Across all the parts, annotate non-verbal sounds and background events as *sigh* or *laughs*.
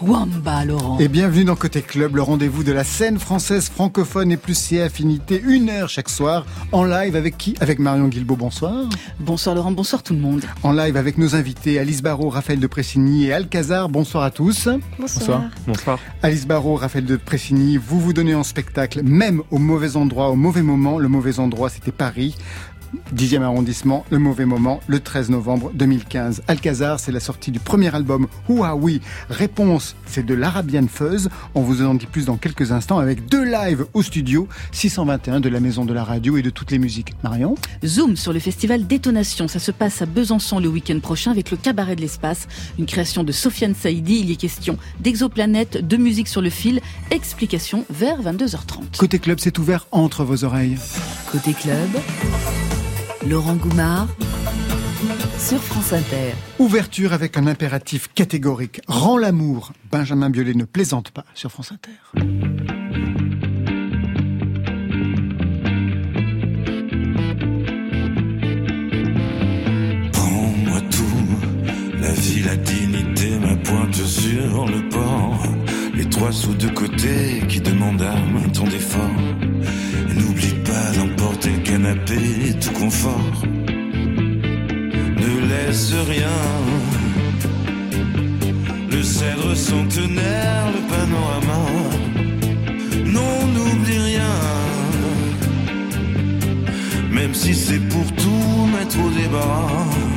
Wamba, Laurent. Et bienvenue dans Côté Club, le rendez-vous de la scène française francophone et plus si affinité, une heure chaque soir, en live avec qui? Avec Marion Guilbault, bonsoir. Bonsoir Laurent, bonsoir tout le monde. En live avec nos invités Alice Barrault, Raphaël de Pressigny et Alcazar, bonsoir à tous. Bonsoir. Bonsoir. Alice Barrault, Raphaël de Pressigny, vous vous donnez en spectacle, même au mauvais endroit, au mauvais moment. Le mauvais endroit, c'était Paris. 10e arrondissement, Le Mauvais Moment, le 13 novembre 2015. Alcazar, c'est la sortie du premier album oui. Réponse, c'est de l'Arabian Fuzz. On vous en dit plus dans quelques instants avec deux lives au studio, 621 de la Maison de la Radio et de toutes les musiques. Marion Zoom sur le festival Détonation. Ça se passe à Besançon le week-end prochain avec le Cabaret de l'Espace, une création de Sofiane Saïdi. Il y est question d'exoplanètes, de musique sur le fil. Explication vers 22h30. Côté club, c'est ouvert entre vos oreilles. Côté club. Laurent Goumard sur France Inter. Ouverture avec un impératif catégorique. Rends l'amour. Benjamin Biolay ne plaisante pas sur France Inter. Prends-moi tout, la vie, la dignité, ma pointe sur le port. Les trois sous de côté qui demandent à ton d'effort. Pas d'emporter le canapé, tout confort. Ne laisse rien. Le cèdre centenaire, le panorama. Non, n'oublie rien. Même si c'est pour tout mettre au débat.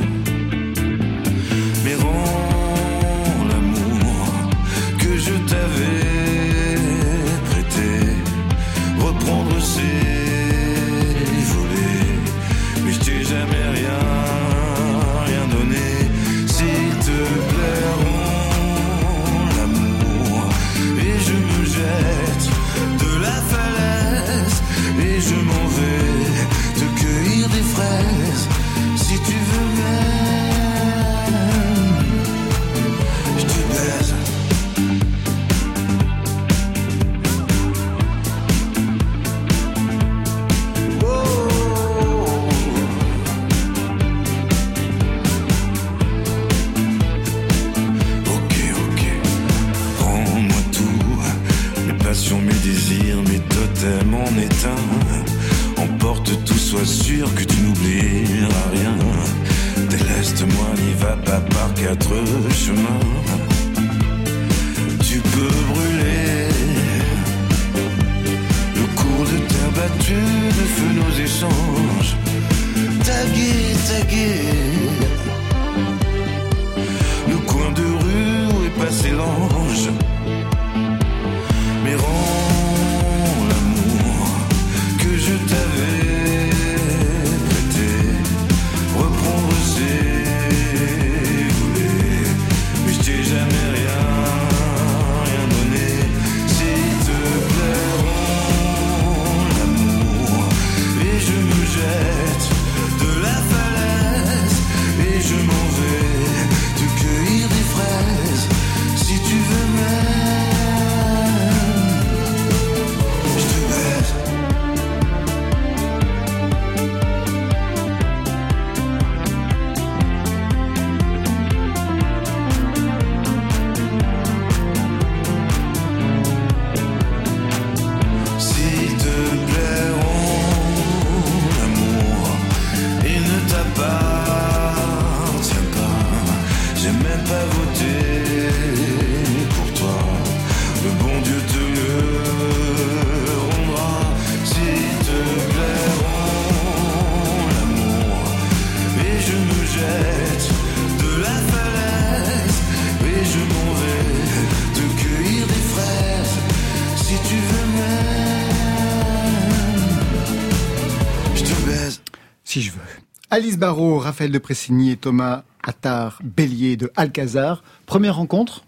Alice Barrault, Raphaël de Pressigny et Thomas Attard Bélier de Alcazar. Première rencontre?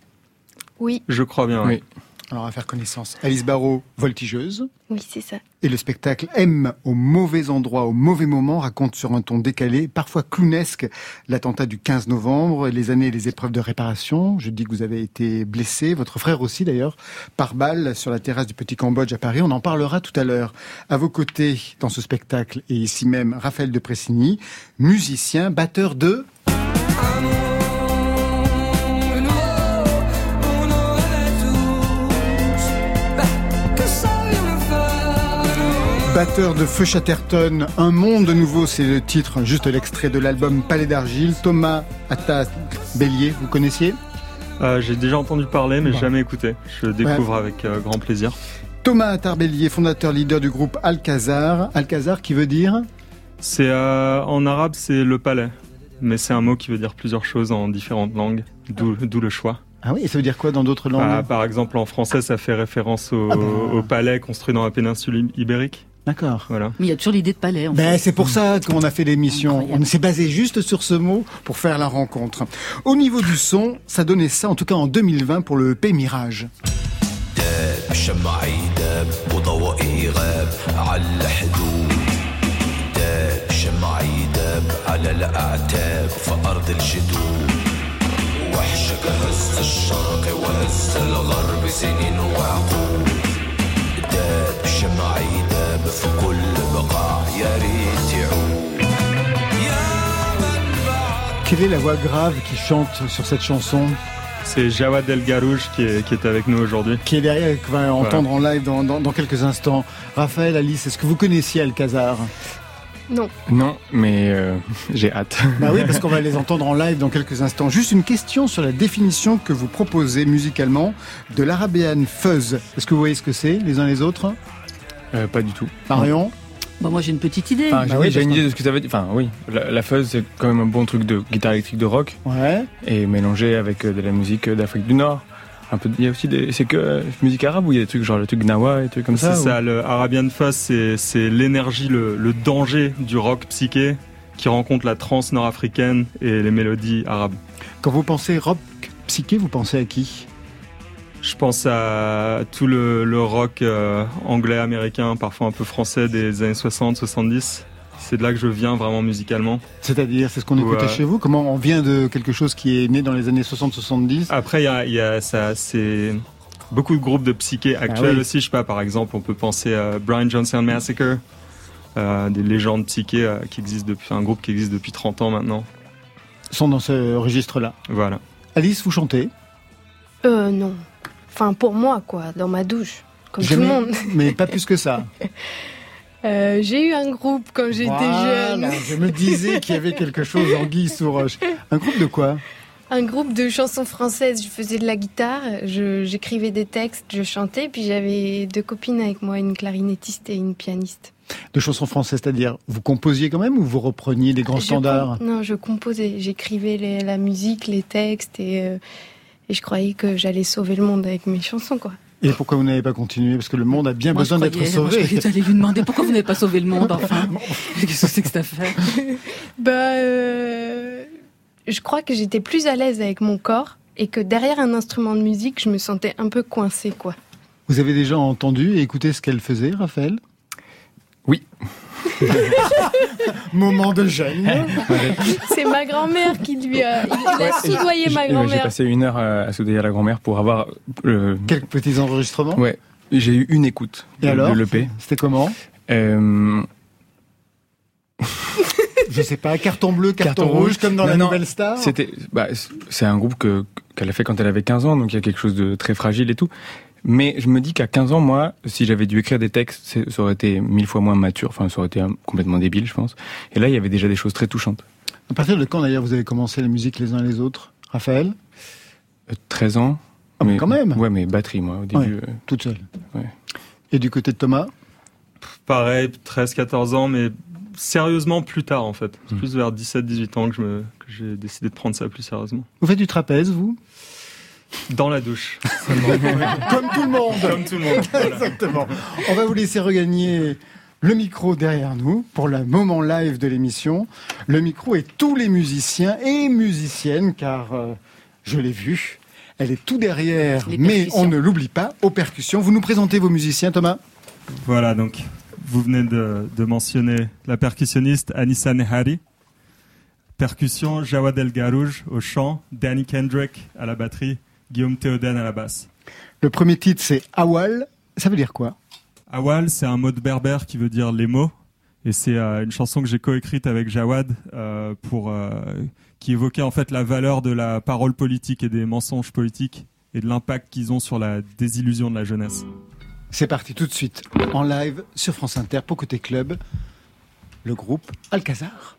Je crois bien. Oui. Alors, on va faire connaissance. Alice Barrault, voltigeuse. Oui, c'est ça. Et le spectacle aime au mauvais endroit, au mauvais moment, raconte sur un ton décalé, parfois clownesque, l'attentat du 15 novembre, les années et les épreuves de réparation. Je dis que vous avez été blessé, votre frère aussi d'ailleurs, par balle sur la terrasse du Petit Cambodge à Paris. On en parlera tout à l'heure. À vos côtés, dans ce spectacle, et ici même, Raphaël de Pressigny, musicien, batteur de... Batteur de Feu Chatterton, Un monde nouveau, c'est le titre, juste l'extrait de l'album Palais d'Argile. Thomas Attas Bélier, vous connaissiez? Euh, J'ai déjà entendu parler, mais jamais écouté. Je découvre avec euh, grand plaisir. Thomas Attarbellier, fondateur leader du groupe Alcazar. Alcazar qui veut dire? C'est euh, en arabe, c'est le palais, mais c'est un mot qui veut dire plusieurs choses en différentes langues, d'où le choix. Ah oui, et ça veut dire quoi dans d'autres langues? bah, Par exemple, en français, ça fait référence au, ah bah. au palais construit dans la péninsule ibérique. D'accord. Voilà. Mais il y a toujours l'idée de palais. En ben, C'est pour ça qu'on a fait l'émission. On s'est basé juste sur ce mot pour faire la rencontre. Au niveau du son, ça donnait ça, en tout cas en 2020 pour le P Mirage. Quelle est la voix grave qui chante sur cette chanson c'est Jawad El Garouj qui est, qui est avec nous aujourd'hui. Qui est derrière, qu'on va entendre en live dans, dans, quelques instants. Raphaël, Alice, est-ce que vous connaissiez Alcazar? Non. Non, mais euh, j'ai hâte. Bah oui, parce *laughs* qu'on va les entendre en live dans quelques instants. Juste une question sur la définition que vous proposez musicalement de l'arabian fuzz. Est-ce que vous voyez ce que c'est les uns les autres? Euh, Pas du tout. Marion? Bah moi j'ai une petite idée. Enfin, j'ai bah une idée de ce que ça veut dire. Enfin oui, la, fuzz c'est quand même un bon truc de guitare électrique de rock. Ouais. Et mélangé avec euh, de la musique euh, d'Afrique du Nord. Un peu, il y a aussi des, c'est que euh, musique arabe ou il y a des trucs genre le truc gnawa et trucs comme ça. C'est ça, le Arabian Fuzz c'est, c'est l'énergie, le, le danger du rock psyché qui rencontre la trance nord-africaine et les mélodies arabes. Quand vous pensez rock psyché, vous pensez à qui? Je pense à tout le, rock euh, anglais, américain, parfois un peu français des années 60, 70. C'est de là que je viens vraiment musicalement. C'est-à-dire, c'est ce qu'on écoutait chez vous? Comment on vient de quelque chose qui est né dans les années 60-70 Après, il y a, ça, c'est beaucoup de groupes de psyché ah actuels aussi. Je sais pas, par exemple, on peut penser à Brian Johnson Massacre, euh, des légendes psyché euh, qui existent depuis, un groupe qui existe depuis 30 ans maintenant. Sont dans ce registre-là. Voilà. Alice, vous chantez? Euh, non. Enfin, pour moi, quoi, dans ma douche, comme tout le monde. Mais pas plus que ça. *laughs* Euh, j'ai eu un groupe quand j'étais jeune. Je me disais qu'il y avait quelque chose en guise sous roche. Un groupe de quoi? Un groupe de chansons françaises. Je faisais de la guitare, j'écrivais des textes, je chantais, puis j'avais deux copines avec moi, une clarinettiste et une pianiste. De chansons françaises, c'est-à-dire vous composiez quand même ou vous repreniez des grands standards? Non, je composais. J'écrivais la musique, les textes et. Euh, et je croyais que j'allais sauver le monde avec mes chansons, quoi. Et pourquoi vous n'avez pas continué? Parce que le monde a bien besoin d'être sauvé. Moi, je allez lui demander pourquoi vous n'avez pas sauvé le monde, *laughs* enfin? Qu'est-ce que c'est que cette affaire? *laughs* Bah, euh, je crois que j'étais plus à l'aise avec mon corps et que derrière un instrument de musique, je me sentais un peu coincée, quoi. Vous avez déjà entendu et écouté ce qu'elle faisait, Raphaël? Oui. *laughs* Moment de gêne. C'est ma grand-mère qui lui a, il a soudoyé ma grand-mère. J'ai passé une heure à soudoyer la grand-mère pour avoir. Quelques petits enregistrements Ouais. J'ai eu une écoute Et de, alors l'EP. C'était comment euh... *laughs* Je sais pas, carton bleu, carton, rouge, comme dans la Nouvelle Star C'était, bah, c'est un groupe que, qu'elle a fait quand elle avait 15 ans, donc il y a quelque chose de très fragile et tout. Mais je me dis qu'à 15 ans, moi, si j'avais dû écrire des textes, ça aurait été mille fois moins mature, enfin, ça aurait été complètement débile, je pense. Et là, il y avait déjà des choses très touchantes. À partir de quand, d'ailleurs, vous avez commencé la musique les uns les autres Raphaël? 13 euh, ans. Ah, mais quand même Ouais, mais batterie, moi, au début. Euh, toute seule. Et du côté de Thomas? Pareil, 13-14 ans, mais sérieusement plus tard, en fait. C'est hmm. plus vers 17-18 ans que j'ai décidé de prendre ça plus sérieusement. Vous faites du trapèze, vous? Dans la douche. *laughs* Comme tout le monde. Comme tout le monde. Exactement. On va vous laisser regagner le micro derrière nous pour le moment live de l'émission. Le micro et tous les musiciens et musiciennes, car euh, je l'ai vu, Elle est tout derrière, mais on ne l'oublie pas, aux percussions. Vous nous présentez vos musiciens, Thomas? Voilà, donc vous venez de, mentionner la percussionniste Anissa Nehari. Percussion, Jawad El Garouj au chant, Danny Kendrick à la batterie, Guillaume Théoden à la basse. Le premier titre, c'est Awal. Ça veut dire quoi? Awal, c'est un mot de berbère qui veut dire les mots. Et c'est euh, une chanson que j'ai coécrite avec Jawad euh, pour euh, qui évoquait en fait la valeur de la parole politique et des mensonges politiques et de l'impact qu'ils ont sur la désillusion de la jeunesse. C'est parti tout de suite en live sur France Inter pour Côté Club, le groupe Alcazar.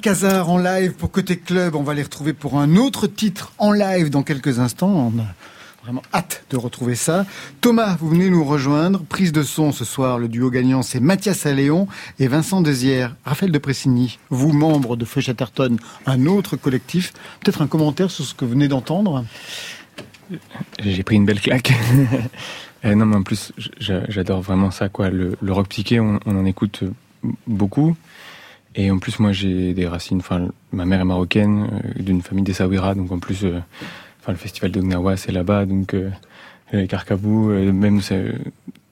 Alcazar en live pour Côté Club. On va les retrouver pour un autre titre en live dans quelques instants. On a vraiment hâte de retrouver ça. Thomas, vous venez nous rejoindre. Prise de son ce soir. Le duo gagnant, c'est Mathias Alléon et Vincent Dezière. Raphaël de Pressigny, vous, membre de Feu Chatterton, un autre collectif. Peut-être un commentaire sur ce que vous venez d'entendre J'ai pris une belle claque. *laughs* Euh, non, mais en plus, j'adore vraiment ça, quoi. Le, rock psyché, on, en écoute beaucoup. Et en plus, moi, j'ai des racines. Enfin, ma mère est marocaine, euh, d'une famille des Sawira, donc en plus, euh, enfin, le festival de Gnawa, c'est là-bas, donc euh, les Carcabou, même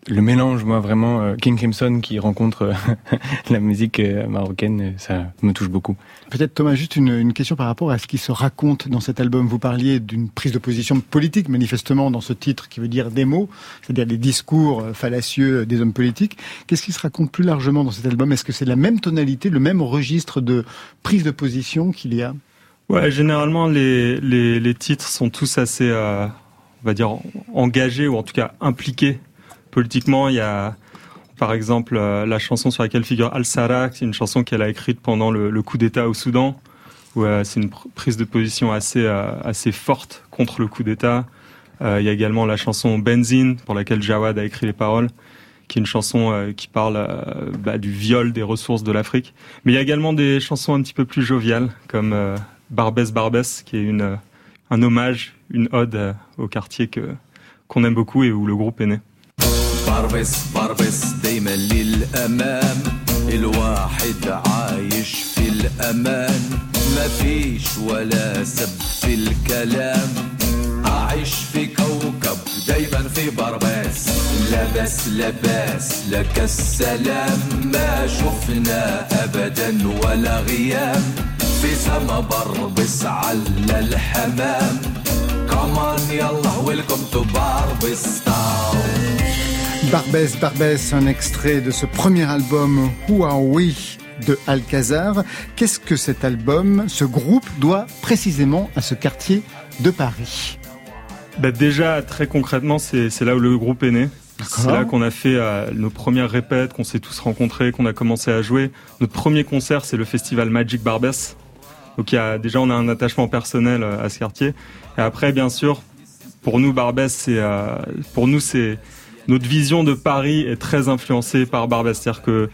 le mélange, moi vraiment, euh, King Crimson qui rencontre euh, *laughs* la musique euh, marocaine, ça me touche beaucoup. Peut-être Thomas, juste une, question par rapport à ce qui se raconte dans cet album. Vous parliez d'une prise de position politique, manifestement, dans ce titre qui veut dire des mots, c'est-à-dire des discours fallacieux des hommes politiques. Qu'est-ce qui se raconte plus largement dans cet album? Est-ce que c'est la même tonalité, le même registre de prise de position qu'il y a? Ouais, généralement les, les, les, titres sont tous assez, on va dire, engagés ou en tout cas impliqués politiquement, il y a par exemple euh, la chanson sur laquelle figure Al-Sara, c'est une chanson qu'elle a écrite pendant le, coup d'État au Soudan, où euh, c'est une prise de position assez, euh, assez forte contre le coup d'État. il y a également la chanson Benzine, pour laquelle Jawad a écrit les paroles, qui est une chanson qui parle bah, du viol des ressources de l'Afrique. Mais il y a également des chansons un petit peu plus joviales, comme Barbès Barbès, qui est une, un hommage, une ode au quartier qu'on aime beaucoup et où le groupe est né. بربس بربس دايما للأمام. الواحد عايش في الأمان. ما فيش ولا سب في الكلام. أعيش في كوكب دايما في بربس لبس لباس لك السلام ما شفنا أبدا ولا غيام. في سما بربس على الحمام. كمان يلا ويلكم تو بربس تاون Barbès, Barbès, un extrait de ce premier album Who Are We de Alcazar. Qu'est-ce que cet album, ce groupe doit précisément à ce quartier de Paris? Bah Déjà, très concrètement, c'est là où le groupe est né. C'est là qu'on a fait euh, nos premières répètes, qu'on s'est tous rencontrés, qu'on a commencé à jouer. Notre premier concert, c'est le festival Magic Barbès. Donc il y a, déjà, on a un attachement personnel euh, à ce quartier. Et après, bien sûr, pour nous, Barbès, c'est euh, pour nous, c'est notre vision de Paris est très influencée par Barbès. C'est-à-dire que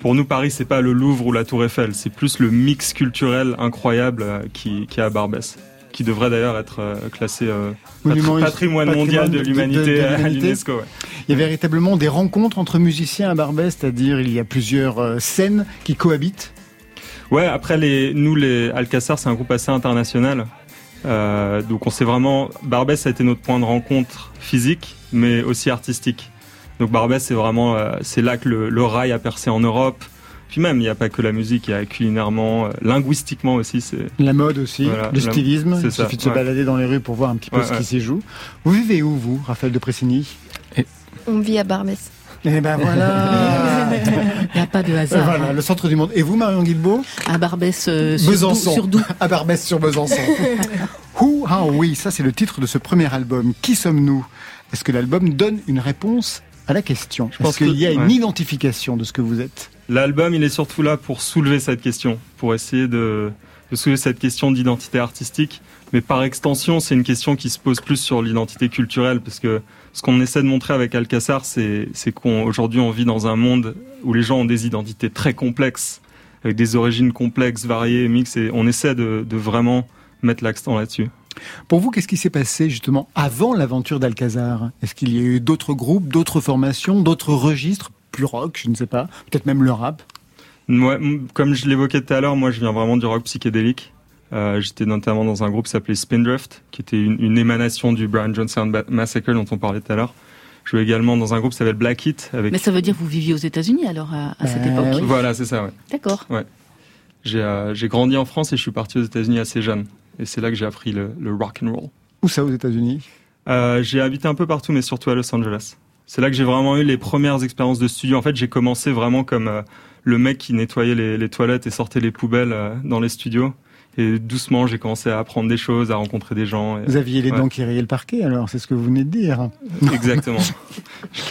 pour nous, Paris, c'est pas le Louvre ou la Tour Eiffel, c'est plus le mix culturel incroyable euh, qui, qui est à Barbès qui devrait d'ailleurs être euh, classé euh, patrimoine, mondial de l'humanité à l'UNESCO. Il y a véritablement des rencontres entre musiciens à Barbès, c'est-à-dire il y a plusieurs scènes qui cohabitent. Ouais, après les, nous les Alcaçar, c'est un groupe assez international. donc on sait vraiment, Barbès a été notre point de rencontre physique, mais aussi artistique. Donc Barbès, c'est vraiment, euh, c'est là que le, rail a percé en Europe. Puis même, il n'y a pas que la musique, il y a culinairement, euh, linguistiquement aussi. C'est la mode aussi, le stylisme. Il suffit de se balader dans les rues pour voir un petit peu ce qui s'y joue. Vous vivez où, vous, Raphaël de Pressigny On vit à Barbès. Eh ben voilà *laughs* Il n'y a pas de hasard. Voilà, le centre du monde. Et vous, Marion Guilbeault À Barbès euh, sur, sur Doubs. À Barbès sur Besançon. *laughs* Who Ah oui, ça c'est le titre de ce premier album. Qui sommes-nous? Est-ce que l'album donne une réponse à la question Je pense qu'il y a une identification de ce que vous êtes. L'album, il est surtout là pour soulever cette question, pour essayer de, soulever cette question d'identité artistique. Mais par extension, c'est une question qui se pose plus sur l'identité culturelle, parce que ce qu'on essaie de montrer avec Alcassar, c'est qu'aujourd'hui on, vit dans un monde où les gens ont des identités très complexes, avec des origines complexes, variées, mixtes, et on essaie de vraiment mettre l'accent là-dessus. Pour vous, qu'est-ce qui s'est passé justement avant l'aventure d'Alcazar? Est-ce qu'il y a eu d'autres groupes, d'autres formations, d'autres registres, plus rock, je ne sais pas, peut-être même le rap? Moi, Comme je l'évoquais tout à l'heure, moi je viens vraiment du rock psychédélique. Euh, j'étais notamment dans un groupe qui s'appelait Spindrift, qui était une, émanation du Brian Johnson Massacre dont on parlait tout à l'heure. Je jouais également dans un groupe qui s'appelle Black. Avec... Mais ça veut dire que vous viviez aux États-Unis alors à, cette euh, époque Voilà, c'est ça, ouais. D'accord. Ouais. Euh, j'ai grandi en France et je suis parti aux États-Unis assez jeune. Et c'est là que j'ai appris le, rock and roll. Où ça aux États-Unis? Euh, J'ai habité un peu partout, mais surtout à Los Angeles. C'est là que j'ai vraiment eu les premières expériences de studio. En fait, j'ai commencé vraiment comme euh, le mec qui nettoyait les, toilettes et sortait les poubelles euh, dans les studios. Et doucement, j'ai commencé à apprendre des choses, à rencontrer des gens. Vous aviez les dents qui rayaient le parquet, alors c'est ce que vous venez de dire. Exactement. *laughs*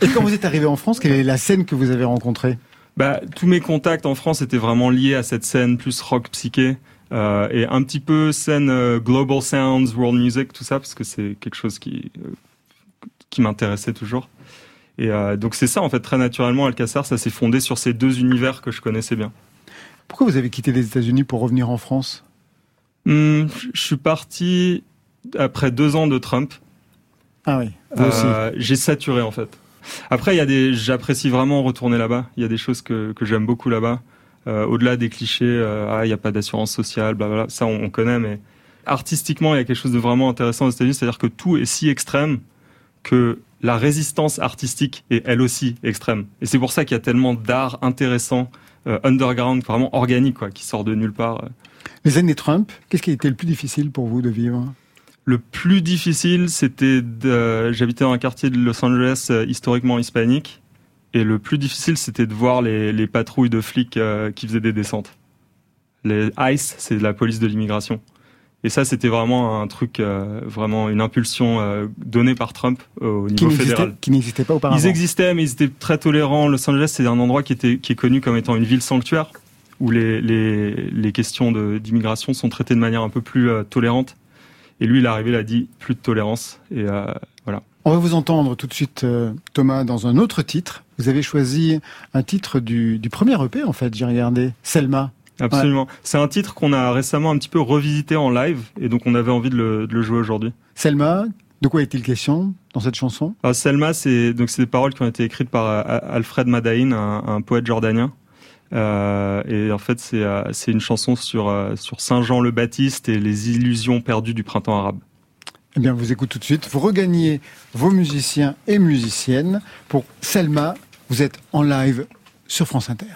et quand vous êtes arrivé en France, quelle est la scène que vous avez rencontrée? Bah, tous mes contacts en France étaient vraiment liés à cette scène plus rock psyché euh, et un petit peu scène euh, global sounds, world music, tout ça, parce que c'est quelque chose qui euh, qui m'intéressait toujours. Et donc c'est ça en fait très naturellement Alcacer, ça s'est fondé sur ces deux univers que je connaissais bien. Pourquoi vous avez quitté les États-Unis pour revenir en France? Hum, je suis parti après deux ans de Trump. Ah oui, j'ai saturé en fait. Après, il y a des, j'apprécie vraiment retourner là-bas. Il y a des choses que, que j'aime beaucoup là-bas. Euh, au-delà des clichés, euh, ah, il n'y a pas d'assurance sociale, bla Ça, on, on, connaît, mais artistiquement, il y a quelque chose de vraiment intéressant aux États-Unis. C'est-à-dire que tout est si extrême que la résistance artistique est elle aussi extrême. Et c'est pour ça qu'il y a tellement d'art intéressant, euh, underground, vraiment organique, quoi, qui sort de nulle part. Les années Trump, qu'est-ce qui a été le plus difficile pour vous de vivre? Le plus difficile, c'était j'habitais dans un quartier de Los Angeles historiquement hispanique, et le plus difficile, c'était de voir les, les patrouilles de flics euh, qui faisaient des descentes. Les ICE, c'est la police de l'immigration. Et ça, c'était vraiment un truc, euh, vraiment une impulsion euh, donnée par Trump au niveau qui fédéral. Qui n'existait pas auparavant. Ils existaient, mais ils étaient très tolérants. Los Angeles, c'est un endroit qui, était, qui est connu comme étant une ville sanctuaire, où les, les, les questions d'immigration sont traitées de manière un peu plus tolérante. Et lui, il est arrivé, il a dit plus de tolérance. Et voilà. On va vous entendre tout de suite, Thomas, dans un autre titre. Vous avez choisi un titre du, du premier EP, en fait, j'ai regardé, Selma. Absolument. Ouais. C'est un titre qu'on a récemment un petit peu revisité en live, et donc on avait envie de le, de le jouer aujourd'hui. Selma, de quoi est-il question dans cette chanson? Alors, Selma, c'est donc c'est des paroles qui ont été écrites par euh, Alfred Madain, un, un poète jordanien. Euh, et en fait, c'est euh, c'est une chanson sur sur Saint Jean le Baptiste et les illusions perdues du printemps arabe. Eh bien, vous écoutez tout de suite. Vous regagnez vos musiciens et musiciennes pour Selma. Vous êtes en live sur France Inter.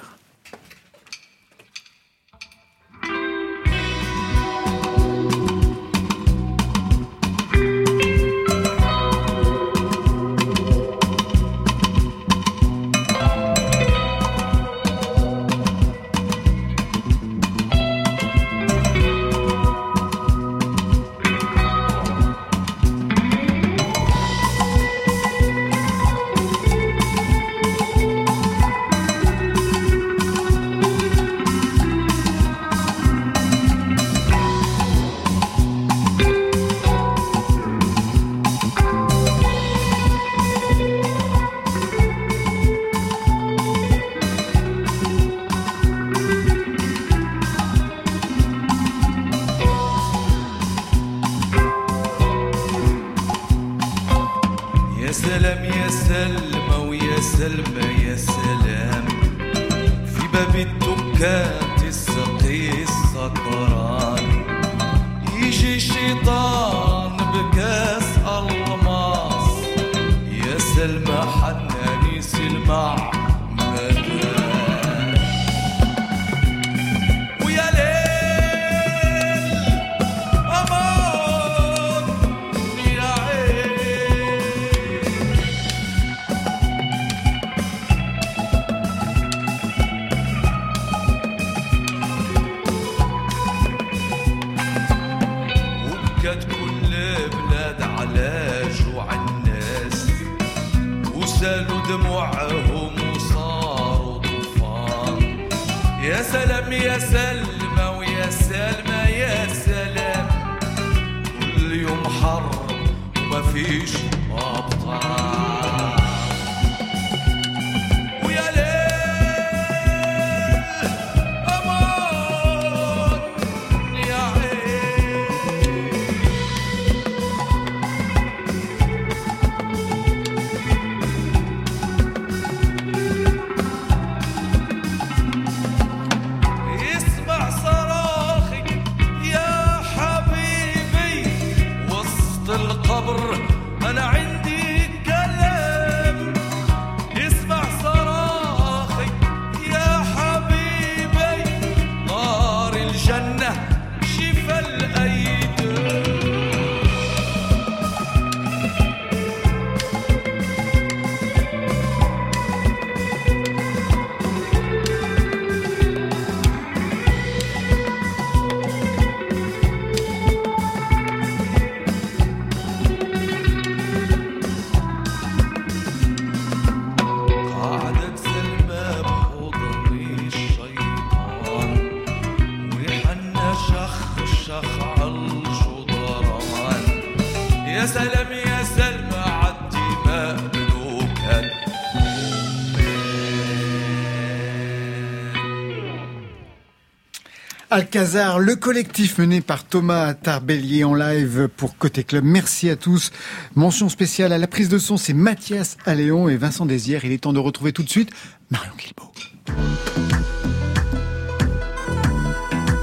Alcazar, le collectif mené par Thomas Tarbellier en live pour Côté Club. Merci à tous. Mention spéciale à la prise de son, c'est Mathias Alléon et Vincent Désière. Il est temps de retrouver tout de suite Marion Guilbault.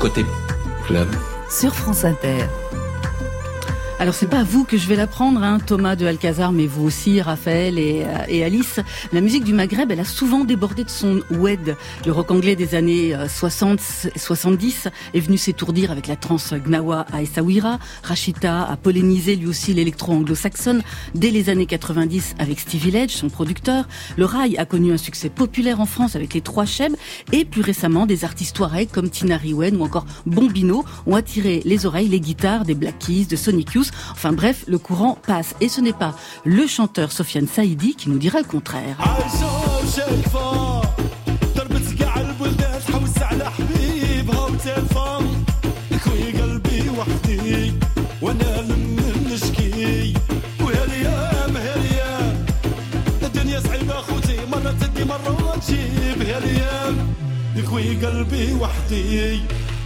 Côté club. Sur France Inter. Alors c'est pas à vous que je vais l'apprendre, hein, Thomas de Alcazar, mais vous aussi, Raphaël et, euh, et, Alice. La musique du Maghreb, elle a souvent débordé de son oued. Le rock anglais des années 60, euh, 70 est venu s'étourdir avec la trance Gnawa à Essaouira. Rachita a pollénisé lui aussi l'électro anglo-saxonne dès les années 90 avec Stevie Ledge, son producteur. Le rail a connu un succès populaire en France avec les Trois Chebs et plus récemment des artistes touaregs comme Tina Riwen ou encore Bombino ont attiré les oreilles, les guitares des Black Keys, de Sonic Youth Enfin bref, le courant passe. Et ce n'est pas le chanteur Sofiane Saïdi qui nous dira le contraire.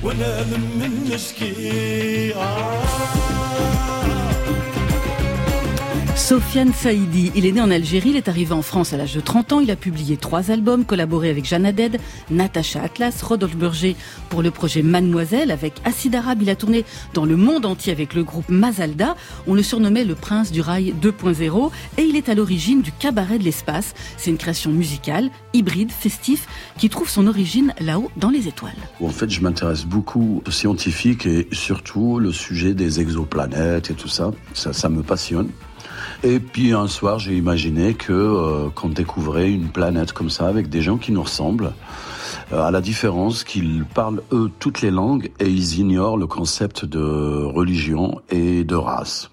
ونام من نشكي آه. Sofiane Saïdi, il est né en Algérie, il est arrivé en France à l'âge de 30 ans, il a publié trois albums, collaboré avec Jeanne Haddad, Natacha Atlas, Rodolphe Burger pour le projet Mademoiselle. Avec Acid Arabe, il a tourné dans le monde entier avec le groupe Mazalda. On le surnommait le prince du rail 2.0 et il est à l'origine du cabaret de l'espace. C'est une création musicale, hybride, festif, qui trouve son origine là-haut dans les étoiles. En fait, je m'intéresse beaucoup aux scientifiques et surtout le sujet des exoplanètes et tout. Ça, ça me passionne. Et puis un soir, j'ai imaginé que euh, qu'on découvrait une planète comme ça avec des gens qui nous ressemblent, euh, à la différence qu'ils parlent eux toutes les langues et ils ignorent le concept de religion et de race.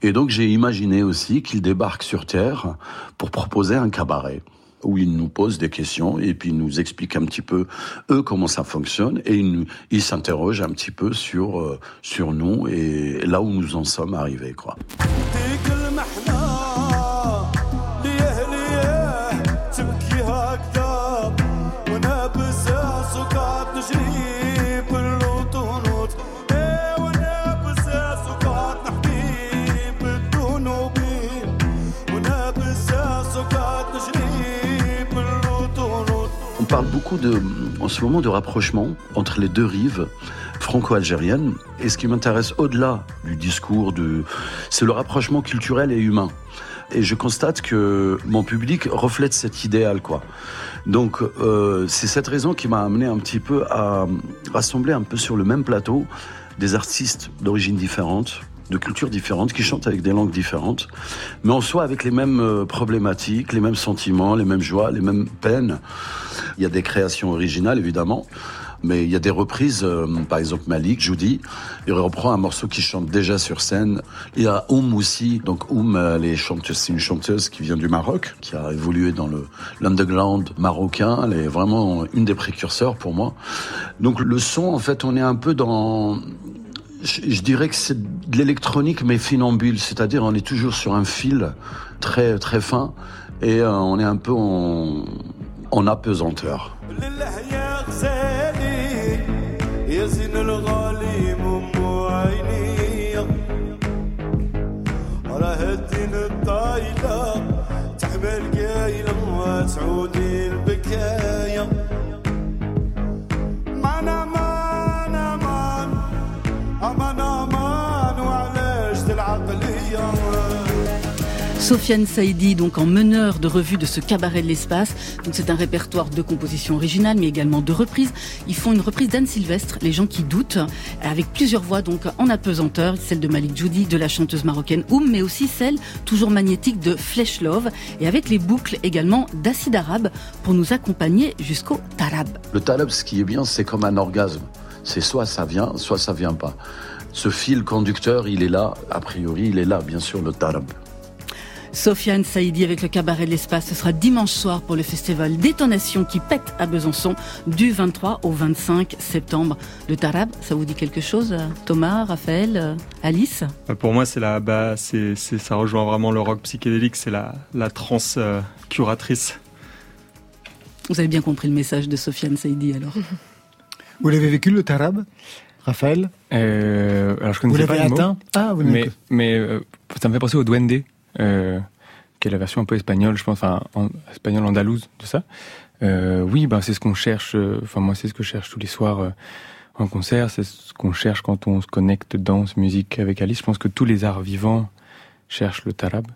Et donc j'ai imaginé aussi qu'ils débarquent sur Terre pour proposer un cabaret où ils nous posent des questions et puis ils nous expliquent un petit peu eux comment ça fonctionne et ils, s'interrogent un petit peu sur euh, sur nous et là où nous en sommes arrivés quoi. تبكي هكذا وانا بزاز وقعد نجري بالوطنوط ايه وانا بزاز وقعد نحكي بالذنوبين وانا بزاز وقعد نجري بالوطنوط On parle beaucoup de, en ce moment de rapprochement entre les deux rives franco-algériennes. Et ce qui m'intéresse au-delà du discours, de, c'est le rapprochement culturel et humain. Et je constate que mon public reflète cet idéal, quoi. Donc, euh, c'est cette raison qui m'a amené un petit peu à rassembler un peu sur le même plateau des artistes d'origine différente, de cultures différentes, qui chantent avec des langues différentes, mais en soi avec les mêmes euh, problématiques, les mêmes sentiments, les mêmes joies, les mêmes peines. Il y a des créations originales, évidemment, mais il y a des reprises, euh, par exemple Malik, Judy, il reprend un morceau qui chante déjà sur scène. Il y a Oum aussi, donc Oum, chanteuse, c'est une chanteuse qui vient du Maroc, qui a évolué dans le l'underground marocain. Elle est vraiment une des précurseurs pour moi. Donc le son, en fait, on est un peu dans je, je dirais que c'est de l'électronique mais finambule, c'est-à-dire on est toujours sur un fil très très fin et euh, on est un peu en, en apesanteur. زين الغالي مو عيني. راه الدين الطايلة تحمل قايلة وتعودي البكاية. Sofiane Saïdi, donc en meneur de revue de ce cabaret de l'espace. C'est un répertoire de compositions originales, mais également de reprises. Ils font une reprise d'Anne Sylvestre, Les gens qui doutent, avec plusieurs voix donc en apesanteur, celle de Malik Judy, de la chanteuse marocaine Oum, mais aussi celle toujours magnétique de Flesh Love, et avec les boucles également d'Acide Arabe pour nous accompagner jusqu'au Tarab. Le talab, ce qui est bien, c'est comme un orgasme. C'est soit ça vient, soit ça vient pas. Ce fil conducteur, il est là, a priori, il est là, bien sûr, le talab. Sofiane Saïdi avec le cabaret de l'espace. Ce sera dimanche soir pour le festival Détonation qui pète à Besançon du 23 au 25 septembre. Le tarab, ça vous dit quelque chose Thomas, Raphaël, Alice? Euh, Pour moi, c'est la, bah, c'est, ça rejoint vraiment le rock psychédélique, c'est la, la trance euh, curatrice. Vous avez bien compris le message de Sofiane Saïdi alors. *laughs* Vous l'avez vécu le tarab? Raphaël? Euh, alors je connaissais vous pas atteint? Ah, vous mais, mais euh, ça me fait penser au duende, euh, qui est la version un peu espagnole, je pense, enfin en, espagnol andalouse de ça. Euh, oui, ben c'est ce qu'on cherche. Euh, enfin moi, c'est ce que je cherche tous les soirs euh, en concert. C'est ce qu'on cherche quand on se connecte danse, musique avec Alice. Je pense que tous les arts vivants cherchent le tarab.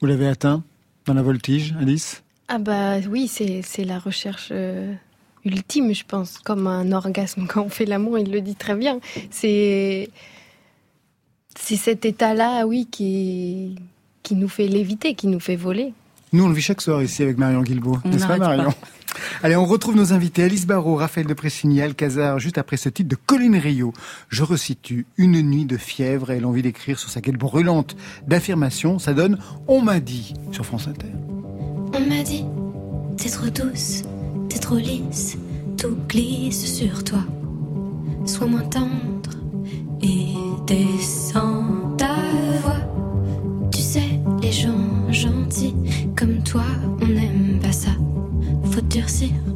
Vous l'avez atteint dans la voltige, Alice? Ah bah oui, c'est c'est la recherche ultime, je pense, comme un orgasme *laughs* quand on fait l'amour, il le dit très bien. C'est c'est cet état-là, oui, qui qui nous fait léviter, qui nous fait voler. Nous, on le vit chaque soir ici avec Marion Guilbault, n'est-ce pas Marion Allez, on retrouve nos invités Alice Barrault, Raphaël de Pressigny, Alcazar, juste après ce titre de Colline Rio. Je resitue une nuit de fièvre et l'envie d'écrire sur sa gueule brûlante d'affirmation. Ça donne On m'a dit sur France Inter. On m'a dit, t'es trop douce, t'es trop lisse, tout glisse sur toi. Sois moins tendre et descends Faut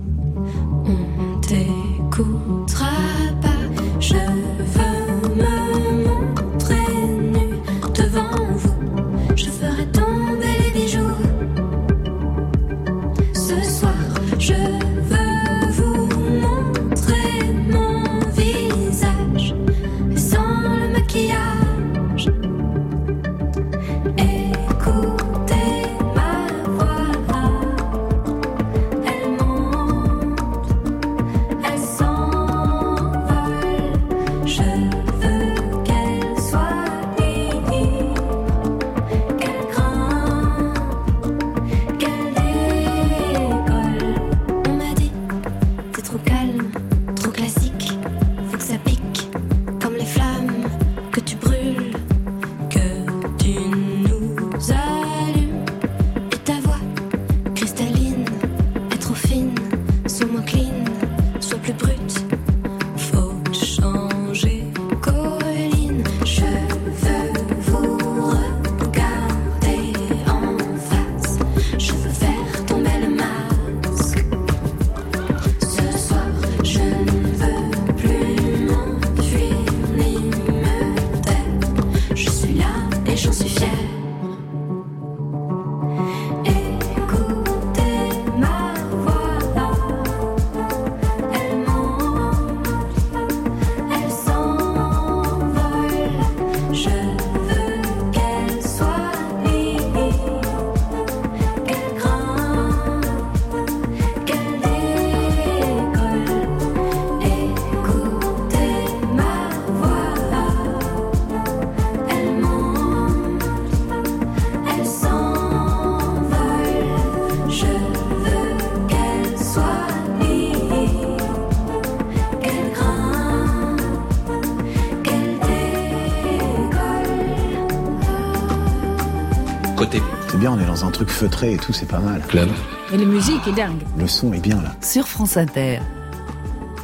dans un truc feutré et tout, c'est pas mal. club. Et la musique est dingue. Le son est bien là. Sur France Inter.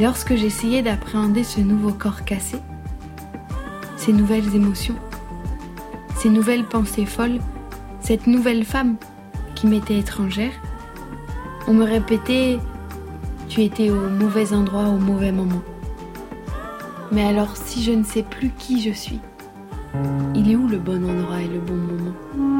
Lorsque j'essayais d'appréhender ce nouveau corps cassé, ces nouvelles émotions, ces nouvelles pensées folles, cette nouvelle femme qui m'était étrangère, on me répétait Tu étais au mauvais endroit au mauvais moment. Mais alors, si je ne sais plus qui je suis, il est où le bon endroit et le bon moment?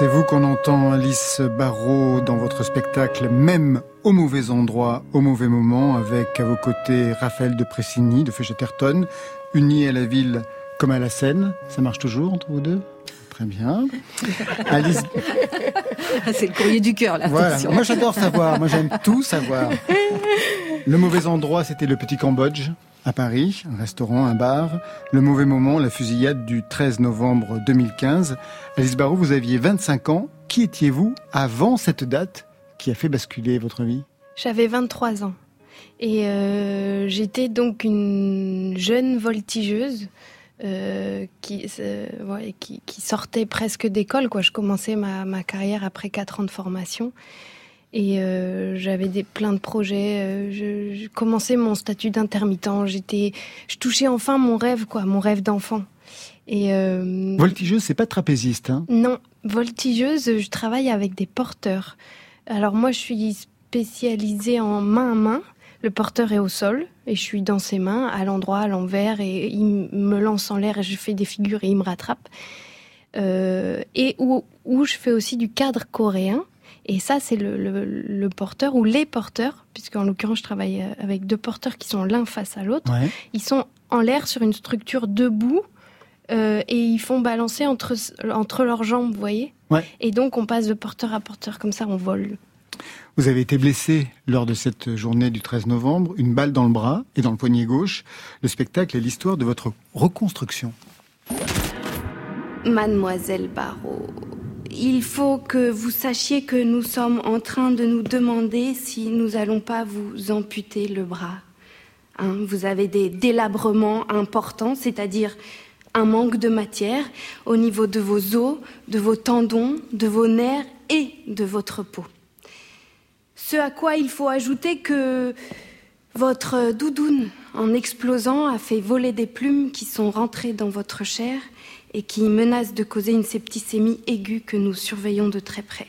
C'est vous qu'on entend, Alice Barrault, dans votre spectacle, même au mauvais endroit, au mauvais moment, avec à vos côtés Raphaël de Pressigny, de Feuchetterton, unis à la ville comme à la Seine. Ça marche toujours entre vous deux? Très bien. *laughs* Alice, Ah, C'est le courrier du cœur, là. voilà. Moi j'adore savoir, moi j'aime tout savoir. *laughs* Le mauvais endroit, c'était le Petit Cambodge à Paris, un restaurant, un bar. Le mauvais moment, la fusillade du 13 novembre 2015. Alice Barrault, vous aviez 25 ans. Qui étiez-vous avant cette date qui a fait basculer votre vie? J'avais 23 ans. Et euh, j'étais donc une jeune voltigeuse euh, qui, euh, qui, sortait presque d'école. Je commençais ma, ma carrière après quatre ans de formation. Et euh, j'avais des plein de projets. Euh, je, je commençais mon statut d'intermittent. J'étais, je touchais enfin mon rêve, quoi, mon rêve d'enfant. Et euh, Voltigeuse, c'est pas trapéziste. Hein? Non, voltigeuse, je travaille avec des porteurs. Alors moi, je suis spécialisée en main à main. Le porteur est au sol et je suis dans ses mains, à l'endroit, à l'envers, et il me lance en l'air et je fais des figures et il me rattrape. Euh, et où, où je fais aussi du cadre coréen. Et ça, c'est le, le, le porteur ou les porteurs, puisqu'en l'occurrence, je travaille euh, avec deux porteurs qui sont l'un face à l'autre. Ouais. Ils sont en l'air sur une structure debout euh, et ils font balancer entre, entre leurs jambes, vous voyez Ouais. Et donc, on passe de porteur à porteur, comme ça, on vole. Vous avez été blessé lors de cette journée du 13 novembre, une balle dans le bras et dans le poignet gauche. Le spectacle est l'histoire de votre reconstruction. Mademoiselle Barrault, il faut que vous sachiez que nous sommes en train de nous demander si nous allons pas vous amputer le bras. Hein, vous avez des délabrements importants, c'est-à-dire un manque de matière au niveau de vos os, de vos tendons, de vos nerfs et de votre peau. Ce à quoi il faut ajouter que votre doudoune, en explosant, a fait voler des plumes qui sont rentrées dans votre chair et qui menacent de causer une septicémie aiguë que nous surveillons de très près.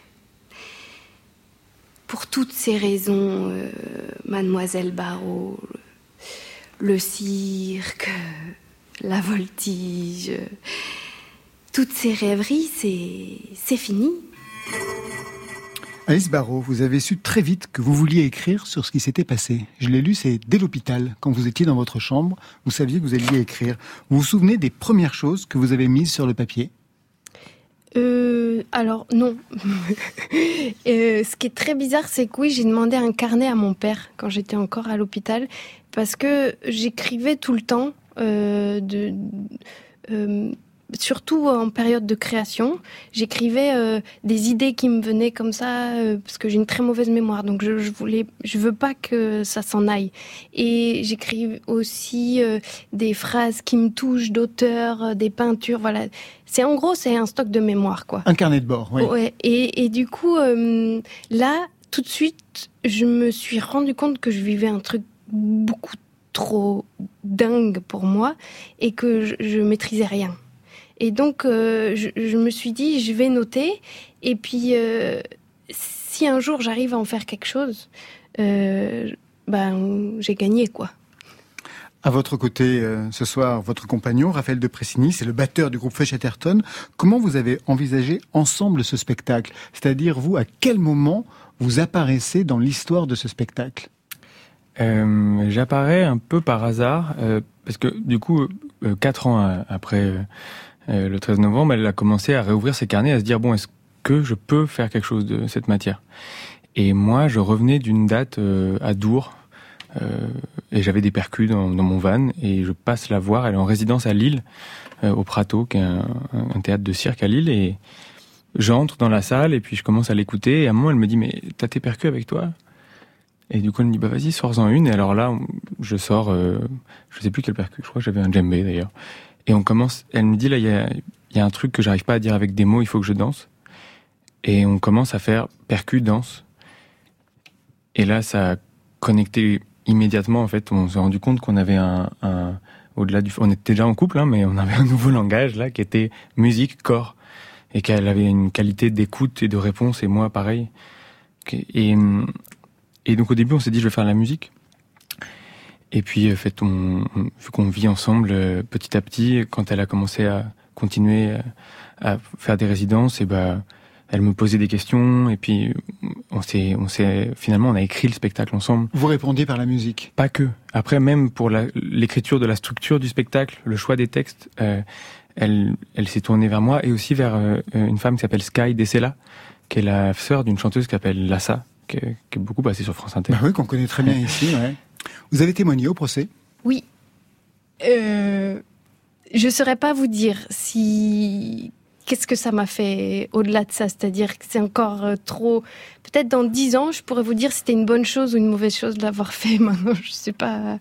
Pour toutes ces raisons, euh, mademoiselle Barrault, le cirque, la voltige, toutes ces rêveries, c'est c'est fini. Alice Barrault, vous avez su très vite que vous vouliez écrire sur ce qui s'était passé. Je l'ai lu, c'est dès l'hôpital, quand vous étiez dans votre chambre, vous saviez que vous alliez écrire. Vous vous souvenez des premières choses que vous avez mises sur le papier? Euh, alors non. *laughs* Euh, ce qui est très bizarre, c'est que oui, j'ai demandé un carnet à mon père quand j'étais encore à l'hôpital, parce que j'écrivais tout le temps, euh, de, surtout en période de création. J'écrivais euh, des idées qui me venaient comme ça, euh, parce que j'ai une très mauvaise mémoire, donc je, je voulais, je veux pas que ça s'en aille. Et j'écris aussi euh, des phrases qui me touchent d'auteurs, des peintures, voilà. C'est en gros, c'est un stock de mémoire, quoi. Un carnet de bord, oui. Ouais, et, et du coup, là, tout de suite, je me suis rendu compte que je vivais un truc beaucoup trop dingue pour moi et que je, je maîtrisais rien. Et donc, euh, je, je me suis dit, je vais noter. Et puis, euh, si un jour j'arrive à en faire quelque chose, euh, ben, j'ai gagné, quoi. À votre côté, euh, ce soir, votre compagnon, Raphaël de Pressigny, c'est le batteur du groupe Feu Chatterton. Comment vous avez envisagé ensemble ce spectacle? C'est-à-dire, vous, à quel moment vous apparaissez dans l'histoire de ce spectacle? Euh, J'apparais un peu par hasard, euh, parce que du coup, euh, quatre ans euh, après euh, le 13 novembre, elle a commencé à réouvrir ses carnets, à se dire, bon, est-ce que je peux faire quelque chose de cette matière? Et moi, je revenais d'une date euh, à Dour, euh, et j'avais des percus dans, dans mon van, et je passe la voir, elle est en résidence à Lille, euh, au Prato, qui est un- un théâtre de cirque à Lille, et j'entre dans la salle, et puis je commence à l'écouter, et à un moment, elle me dit, mais t'as tes percus avec toi? Et du coup, elle me dit, bah vas-y, sors-en une. Et alors là, je sors, euh, je sais plus quel percu, je crois que j'avais un djembé d'ailleurs. Et on commence, elle me dit, là, il y a, un truc que j'arrive pas à dire avec des mots, il faut que je danse. Et on commence à faire percu, danse. Et là, ça a connecté immédiatement, en fait. On s'est rendu compte qu'on avait un, au-delà du, on était déjà en couple, hein, mais on avait un nouveau langage, là, qui était musique, corps. Et qu'elle avait une qualité d'écoute et de réponse, et moi, pareil. Et, et donc au début, on s'est dit, je vais faire la musique. Et puis, en fait, on, on- vu qu'on vit ensemble euh, petit à petit, quand elle a commencé à continuer à, à faire des résidences, et ben, elle me posait des questions. Et puis, on s'est, on s'est, finalement, on a écrit le spectacle ensemble. Vous répondiez par la musique Pas que. Après, même pour la- l'écriture de la structure du spectacle, le choix des textes, euh, elle, elle s'est tournée vers moi et aussi vers euh, une femme qui s'appelle Sky Dessela, qui est la sœur d'une chanteuse qui s'appelle Lassa, qui est, qui est beaucoup passée sur France Inter. Bah oui, qu'on connaît très bien *laughs* ici. Ouais. Vous avez témoigné au procès Oui. Euh, je saurais pas vous dire si qu'est-ce que ça m'a fait au-delà de ça, c'est-à-dire que c'est encore euh, trop. Peut-être dans dix ans, je pourrais vous dire si c'était une bonne chose ou une mauvaise chose de l'avoir *laughs* fait. Maintenant, je sais pas.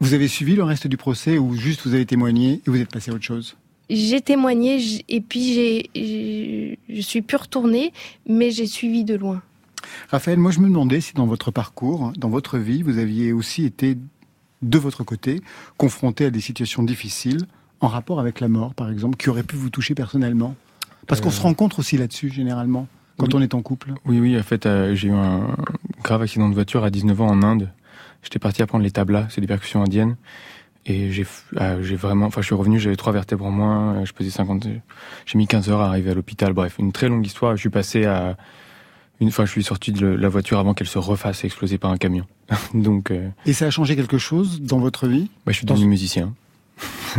Vous avez suivi le reste du procès ou juste vous avez témoigné et vous êtes passé à autre chose? J'ai témoigné et puis j'ai- je suis plus retournée, mais j'ai suivi de loin. Raphaël, moi je me demandais si dans votre parcours, dans votre vie, vous aviez aussi été de votre côté confronté à des situations difficiles en rapport avec la mort, par exemple, qui auraient pu vous toucher personnellement? Parce qu'on Euh. se rencontre aussi là-dessus, généralement, quand Oui. on est en couple. Oui, oui, en fait, euh, j'ai eu un grave accident de voiture à 19 ans en Inde. J'étais parti apprendre les tablas, c'est des percussions indiennes. Et j'ai euh, j'ai vraiment, enfin, je suis revenu, j'avais trois vertèbres en moins, euh, je pesais 50, j'ai mis 15 heures à arriver à l'hôpital. Bref, une très longue histoire. Je suis passé à, une fois, je suis sorti de la voiture avant qu'elle se refasse exploser par un camion. *laughs* Donc, euh, Et ça a changé quelque chose dans votre vie? Bah, je suis devenu musicien. *laughs*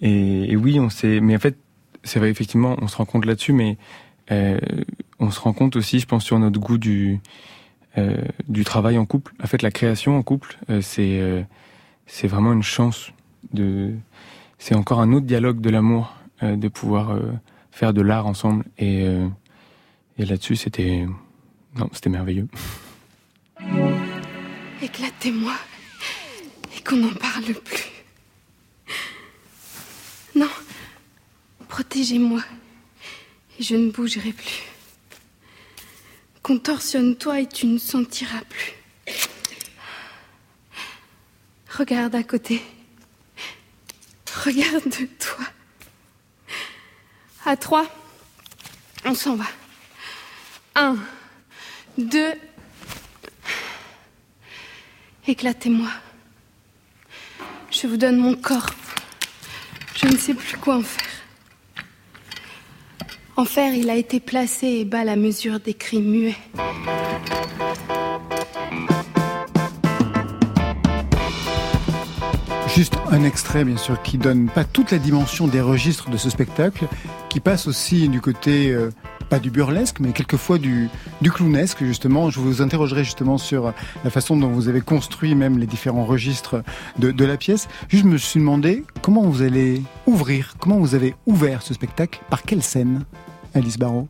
et, et oui, on s'est. Mais en fait, c'est vrai, effectivement, on se rend compte là-dessus, mais euh, on se rend compte aussi, je pense, sur notre goût du euh, du travail en couple. En fait, la création en couple, c'est c'est vraiment une chance de. C'est encore un autre dialogue de l'amour, de pouvoir faire de l'art ensemble. Et et là-dessus, c'était non, c'était merveilleux. Éclatez-moi et qu'on n'en parle plus. Non, protégez-moi et je ne bougerai plus. Contorsionne-toi et tu ne sentiras plus. Regarde à côté. Regarde-toi. À trois, on s'en va. Un, deux, Éclatez-moi. Je vous donne mon corps. Je ne sais plus quoi en faire. En fer, il a été placé et bat la mesure des cris muets. Juste un extrait, bien sûr, qui donne pas toute la dimension des registres de ce spectacle, qui passe aussi du côté, euh, pas du burlesque, mais quelquefois du, du clownesque, justement. Je vous interrogerai justement sur la façon dont vous avez construit même les différents registres de, de la pièce. Juste, je me suis demandé comment vous allez ouvrir, comment vous avez ouvert ce spectacle, par quelle scène, Alice Barrault?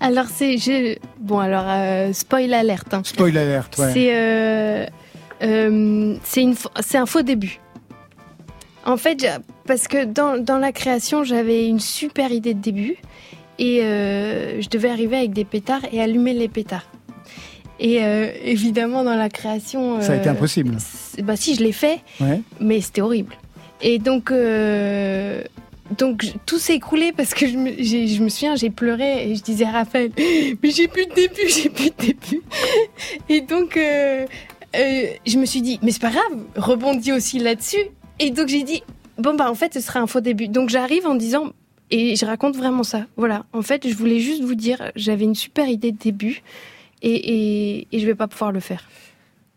Alors, c'est. je- Bon, alors, euh, spoil alerte. hein. Spoil alert, ouais. C'est euh, euh, c'est une fau- c'est un faux début. En fait, parce que dans, dans la création, j'avais une super idée de début et euh, je devais arriver avec des pétards et allumer les pétards. Et euh, évidemment, dans la création, Ça a été euh, impossible. Bah si, je l'ai fait, Ouais. mais c'était horrible. Et donc, donc tout s'est écroulé parce que je me, je me souviens, j'ai pleuré et je disais à Raphaël, mais j'ai plus de début, j'ai plus de début. Et donc, euh, euh, je me suis dit, mais c'est pas grave, rebondis aussi là-dessus. Et donc j'ai dit, bon bah en fait, ce sera un faux début. Donc j'arrive en disant, et je raconte vraiment ça. Voilà, en fait, je voulais juste vous dire, j'avais une super idée de début et, et, et je vais pas pouvoir le faire.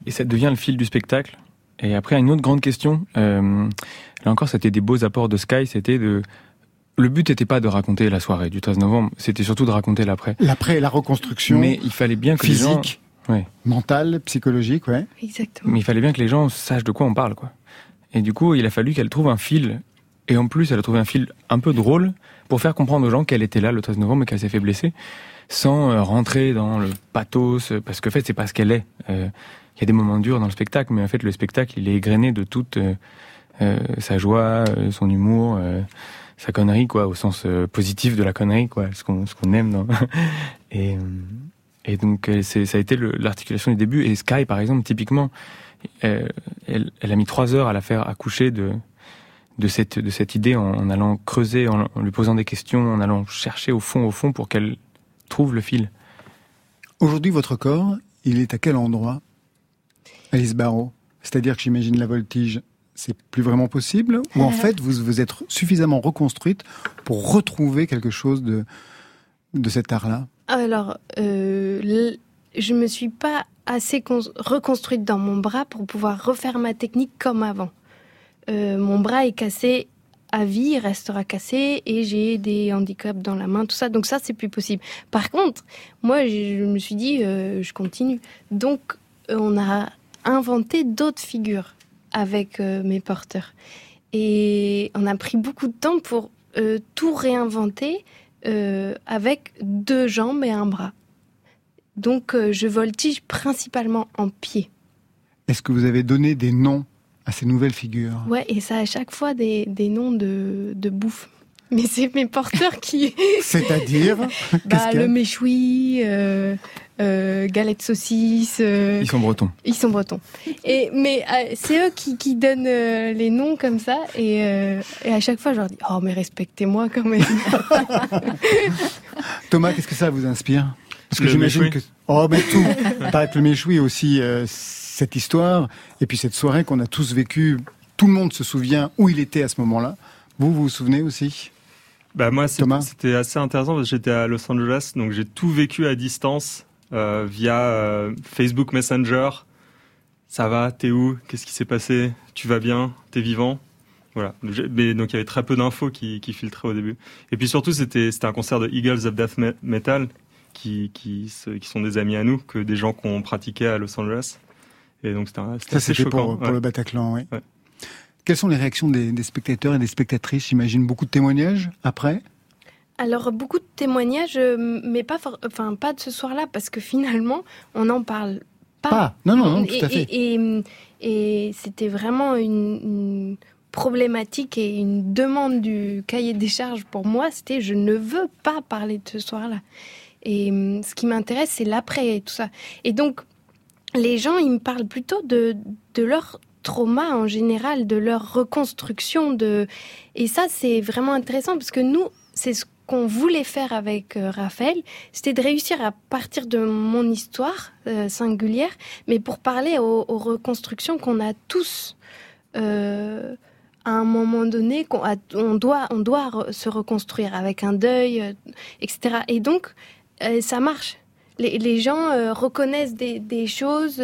Et ça devient le fil du spectacle. Et après, une autre grande question, euh, là encore, c'était des beaux apports de Sky, c'était de... Le but n'était pas de raconter la soirée du 13 novembre, c'était surtout de raconter l'après. L'après, la reconstruction Mais il fallait bien que les gens... physique, Ouais. mentale, psychologique, ouais. Exactement. Mais il fallait bien que les gens sachent de quoi on parle, quoi. Et du coup, il a fallu qu'elle trouve un fil. Et en plus, elle a trouvé un fil un peu drôle pour faire comprendre aux gens qu'elle était là le 13 novembre et qu'elle s'est fait blesser, sans euh, rentrer dans le pathos, euh, parce qu'en fait, c'est pas ce qu'elle est. Euh, Il y a des moments durs dans le spectacle, mais en fait, le spectacle, il est égrené de toute sa joie, son humour, sa connerie, quoi, au sens positif de la connerie, quoi, ce qu'on qu'on aime. Dans... *laughs* et, donc, ça a été l'articulation du début. Et Sky, par exemple, typiquement, elle, elle a mis trois heures à la faire accoucher de de cette de cette idée en, en allant creuser, en, en lui posant des questions, en allant chercher au fond, au fond, pour qu'elle trouve le fil. Aujourd'hui, votre corps, il est à quel endroit Alice Barrault? C'est-à-dire que j'imagine la voltige, c'est plus vraiment possible Ou en fait, vous vous êtes suffisamment reconstruite pour retrouver quelque chose de, de cet art-là? Alors, euh, je me suis pas assez cons- reconstruite dans mon bras pour pouvoir refaire ma technique comme avant. Euh, mon bras est cassé à vie, il restera cassé et j'ai des handicaps dans la main, tout ça. Donc ça, c'est plus possible. Par contre, moi, je me suis dit, euh, je continue. Donc, euh, on a inventé d'autres figures avec mes porteurs. Et on a pris beaucoup de temps pour tout réinventer avec deux jambes et un bras. Donc je voltige principalement en pied. Est-ce que vous avez donné des noms à ces nouvelles figures. Ouais, et ça a à chaque fois des, des noms de, de bouffe. Mais c'est mes porteurs qui. *laughs* C'est-à-dire bah, Le méchoui, euh, euh, galette saucisse. Euh, ils sont bretons. Ils sont bretons. Et, mais euh, c'est eux qui, qui donnent euh, les noms comme ça. Et, euh, et, à chaque fois, je leur dis Oh, mais respectez-moi quand même. *laughs* Thomas, qu'est-ce que ça vous inspire? Parce que j'imagine que. Oh, mais tout Paraît que le méchoui aussi, cette histoire, et puis cette soirée qu'on a tous vécue. Tout le monde se souvient où il était à ce moment-là. Vous, vous vous souvenez aussi? Bah moi, c'était assez intéressant parce que j'étais à Los Angeles, donc j'ai tout vécu à distance euh, via euh, Facebook Messenger. Ça va? T'es où? Qu'est-ce qui s'est passé? Tu vas bien? T'es vivant? Voilà. Mais donc il y avait très peu d'infos qui, qui, filtraient au début. Et puis surtout, c'était un concert de Eagles of Death Metal qui, qui, qui sont des amis à nous, que des gens qu'on pratiquait à Los Angeles. Et donc c'était assez choquant. Pour, pour le Bataclan, oui. Ouais. Quelles sont les réactions des, spectateurs et des spectatrices? J'imagine beaucoup de témoignages après alors beaucoup de témoignages, euh, mais pas, enfin pas de ce soir-là, parce que finalement, on n'en parle pas. Pas. Non, non, non, tout à fait. Et, c'était vraiment une, problématique et une demande du cahier des charges pour moi. C'était je ne veux pas parler de ce soir-là. Et hum, ce qui m'intéresse, c'est l'après et tout ça. Et donc, les gens, ils me parlent plutôt de, leur trauma en général, de leur reconstruction. De... Et ça, c'est vraiment intéressant parce que nous, c'est ce qu'on voulait faire avec euh, Raphaël, c'était de réussir à partir de mon histoire euh, singulière, mais pour parler aux, reconstructions qu'on a tous. Euh, à un moment donné, qu'on on, doit, on doit se reconstruire avec un deuil, etc. Et donc, ça marche. Les, les gens reconnaissent des, des choses.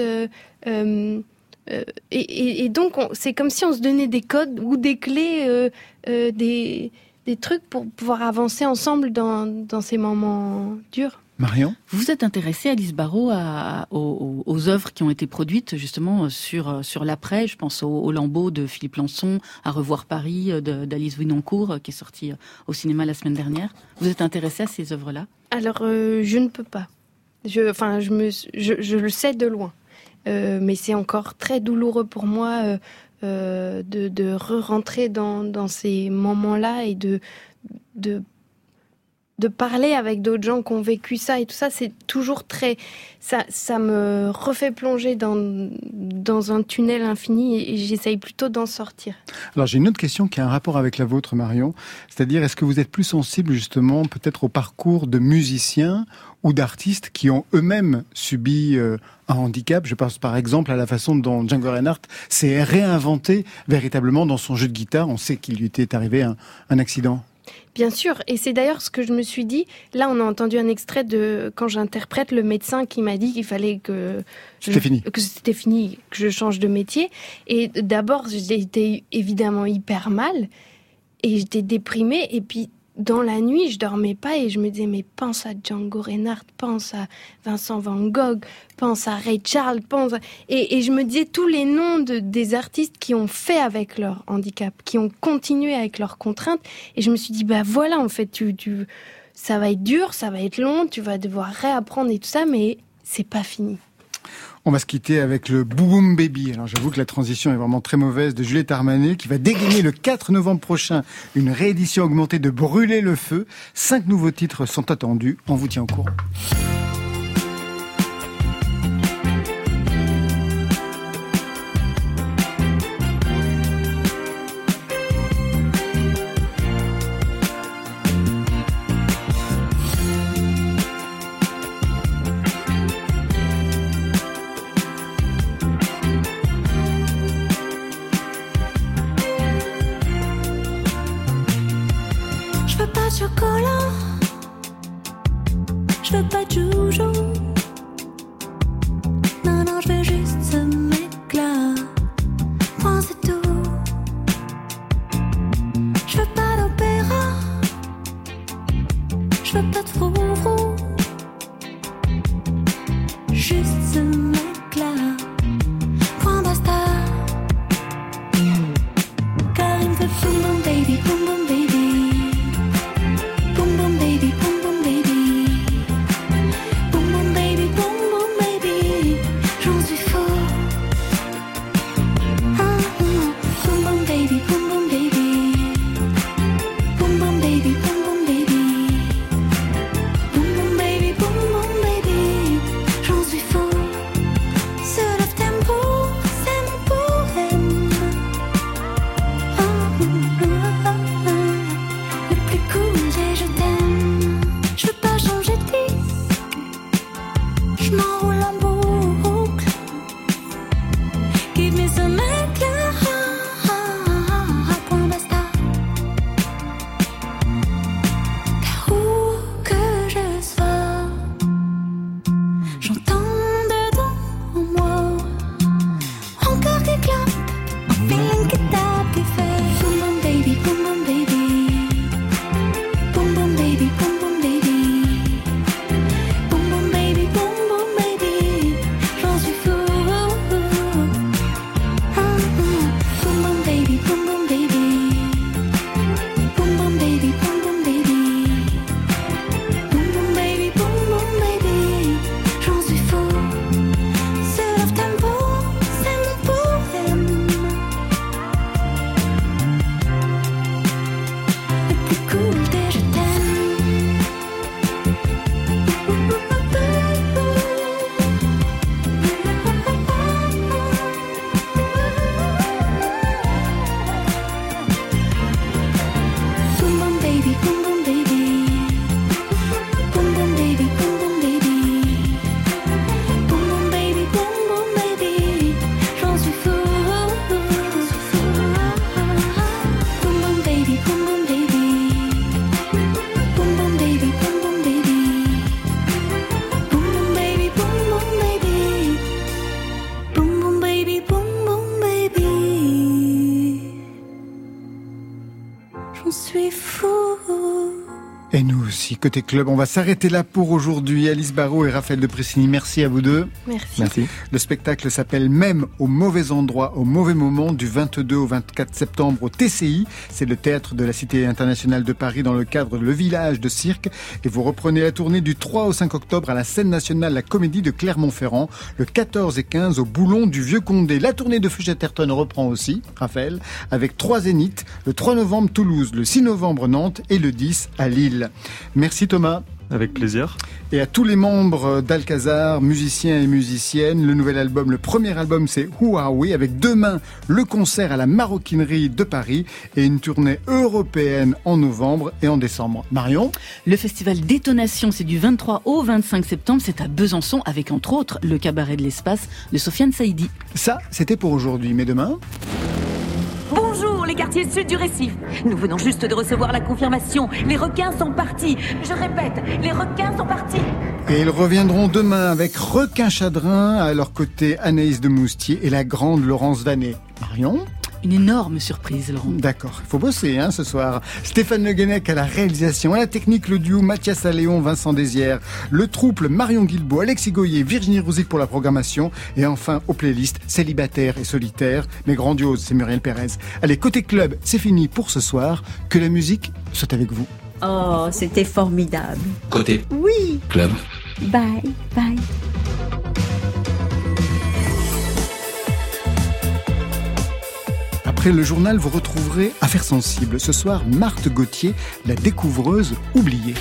Euh, et, donc, c'est comme si on se donnait des codes ou des clés, euh, euh, des, des, trucs pour pouvoir avancer ensemble dans, dans ces moments durs. Marion? Vous vous êtes intéressée, Alice Barrault, à, aux, aux, œuvres qui ont été produites justement sur, sur l'après. Je pense au, au, Lambeau de Philippe Lançon, à Revoir Paris d'Alice Winoncourt, qui est sorti au cinéma la semaine dernière. Vous êtes intéressée à ces œuvres-là? Alors, je ne peux pas. Je, enfin, je, me, je, le sais de loin. Euh, mais c'est encore très douloureux pour moi euh, euh, de, de re-rentrer dans, dans, ces moments-là et de, de, de parler avec d'autres gens qui ont vécu ça et tout ça. C'est toujours très. Ça, ça me refait plonger dans, dans un tunnel infini et j'essaye plutôt d'en sortir. Alors j'ai une autre question qui a un rapport avec la vôtre, Marion. C'est-à-dire, est-ce que vous êtes plus sensible justement peut-être au parcours de musiciens ou d'artistes qui ont eux-mêmes subi euh, un handicap. Je pense par exemple à la façon dont Django Reinhardt s'est réinventé véritablement dans son jeu de guitare. On sait qu'il lui était arrivé un, un accident. Bien sûr, et c'est d'ailleurs ce que je me suis dit. Là, on a entendu un extrait de quand j'interprète le médecin qui m'a dit qu'il fallait que c'était fini, que c'était fini, que je change de métier. Et d'abord, j'étais évidemment hyper mal et j'étais déprimée. Et puis dans la nuit, je dormais pas et je me disais, mais pense à Django Reinhardt, pense à Vincent Van Gogh, pense à Ray Charles, pense Et, je me disais tous les noms de, des artistes qui ont fait avec leur handicap, qui ont continué avec leurs contraintes. Et je me suis dit, bah voilà, en fait, tu, tu, ça va être dur, ça va être long, tu vas devoir réapprendre et tout ça, mais c'est pas fini. On va se quitter avec le Boom Baby. Alors j'avoue que la transition est vraiment très mauvaise de Juliette Armanet qui va dégainer le 4 novembre prochain une réédition augmentée de Brûler le feu. Cinq nouveaux titres sont attendus. On vous tient au courant. No. Côté club, on va s'arrêter là pour aujourd'hui. Alice Barrault et Raphaël de Pressini, merci à vous deux. Merci. Merci. Le spectacle s'appelle Même au mauvais endroit, au mauvais moment, du 22 au 24 septembre au TCI. C'est le théâtre de la Cité internationale de Paris dans le cadre de Le Village de Cirque. Et vous reprenez la tournée du 3 au 5 octobre à la scène nationale La Comédie de Clermont-Ferrand, le 14 et 15 au Boulon du Vieux Condé. La tournée de Fugetterton reprend aussi, Raphaël, avec trois zéniths, le 3 novembre Toulouse, le 6 novembre Nantes et le 10 à Lille. Merci Thomas. Avec plaisir. Et à tous les membres d'Alcazar, musiciens et musiciennes, le nouvel album, le premier album c'est Who Are We avec demain le concert à la Maroquinerie de Paris et une tournée européenne en novembre et en décembre. Marion? Le festival Détonation, c'est du 23 au 25 septembre. C'est à Besançon avec entre autres le cabaret de l'espace de Sofiane Saïdi. Ça, c'était pour aujourd'hui. Mais demain? Bonjour les quartiers sud du récif. Nous venons juste de recevoir la confirmation. Les requins sont partis. Je répète, les requins sont partis. Et ils reviendront demain avec Requin Chadrin, à leur côté Anaïs de Moustier et la grande Laurence Vanet. Marion Une énorme surprise, Laurent. D'accord, il faut bosser hein, ce soir. Stéphane Le Guenec à la réalisation, à la technique, le duo Mathias Alléon, Vincent Désière, le trouble Marion Guilbault, Alexis Goyer, Virginie Rouzic pour la programmation, et enfin aux playlists célibataire et solitaire, mais grandiose, c'est Muriel Pérez. Allez, côté club, c'est fini pour ce soir. Que la musique soit avec vous. Oh, c'était formidable. Côté Oui. club. Bye, bye. Après le journal, vous retrouverez Affaires sensibles. Ce soir, Marthe Gauthier, la découvreuse oubliée.